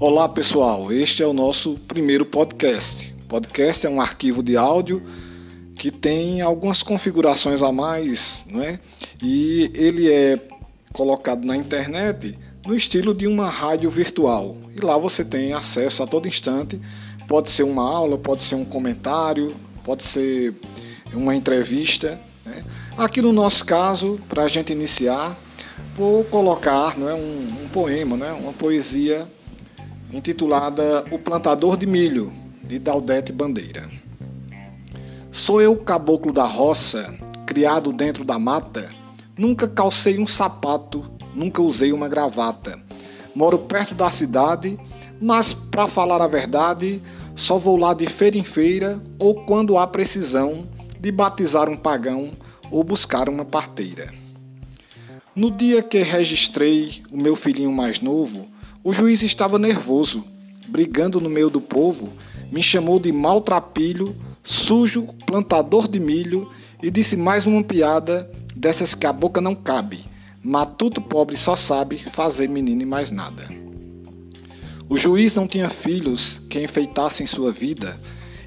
Olá pessoal, este é o nosso primeiro podcast. Podcast é um arquivo de áudio que tem algumas configurações a mais, não é? E ele é colocado na internet no estilo de uma rádio virtual. E lá você tem acesso a todo instante. Pode ser uma aula, pode ser um comentário, pode ser uma entrevista. Né? Aqui no nosso caso, para a gente iniciar, vou colocar não é, um, um poema, né, uma poesia intitulada O Plantador de Milho, de Daudete Bandeira. Sou eu caboclo da roça, criado dentro da mata, nunca calcei um sapato, nunca usei uma gravata. Moro perto da cidade, mas para falar a verdade, só vou lá de feira em feira ou quando há precisão de batizar um pagão ou buscar uma parteira. No dia que registrei o meu filhinho mais novo, o juiz estava nervoso, brigando no meio do povo, me chamou de maltrapilho, sujo, plantador de milho e disse mais uma piada dessas que a boca não cabe. Matuto pobre só sabe fazer menino e mais nada. O juiz não tinha filhos que enfeitassem sua vida.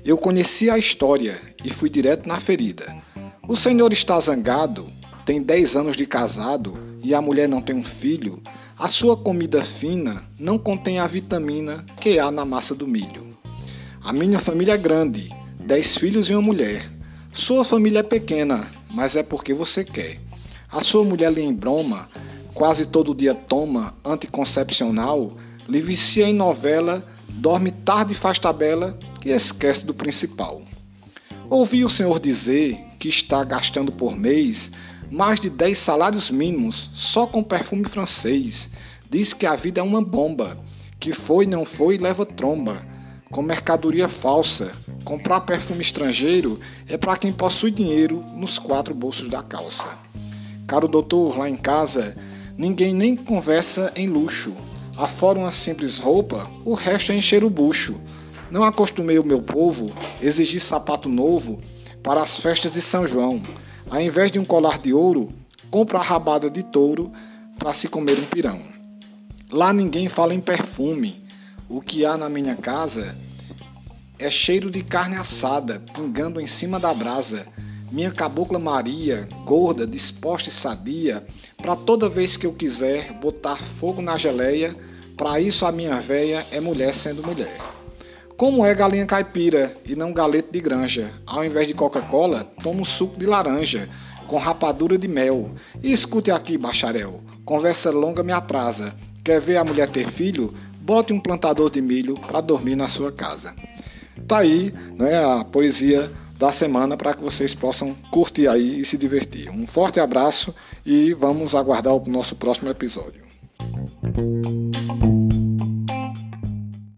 Eu conhecia a história e fui direto na ferida. O senhor está zangado, tem 10 anos de casado e a mulher não tem um filho. A sua comida fina não contém a vitamina que há na massa do milho. A minha família é grande, dez filhos e uma mulher. Sua família é pequena, mas é porque você quer. A sua mulher lhe embroma, quase todo dia toma anticoncepcional, lhe vicia em novela, dorme tarde e faz tabela e esquece do principal. Ouvi o senhor dizer que está gastando por mês mais de 10 salários mínimos só com perfume francês. Diz que a vida é uma bomba, que foi, não foi, leva tromba. Com mercadoria falsa, comprar perfume estrangeiro é para quem possui dinheiro nos quatro bolsos da calça. Caro doutor, lá em casa, ninguém nem conversa em luxo. Afora uma simples roupa, o resto é encher o bucho. Não acostumei o meu povo exigir sapato novo para as festas de São João. Ao invés de um colar de ouro, compra a rabada de touro para se comer um pirão. Lá ninguém fala em perfume. O que há na minha casa é cheiro de carne assada, pingando em cima da brasa. Minha cabocla Maria, gorda, disposta e sadia, para toda vez que eu quiser botar fogo na geleia, para isso a minha véia é mulher sendo mulher. Como é galinha caipira e não galeto de granja? Ao invés de Coca-Cola, toma um suco de laranja com rapadura de mel. E escute aqui, bacharel, conversa longa me atrasa. Quer ver a mulher ter filho? Bote um plantador de milho para dormir na sua casa. Tá aí, né, a poesia da semana para que vocês possam curtir aí e se divertir. Um forte abraço e vamos aguardar o nosso próximo episódio.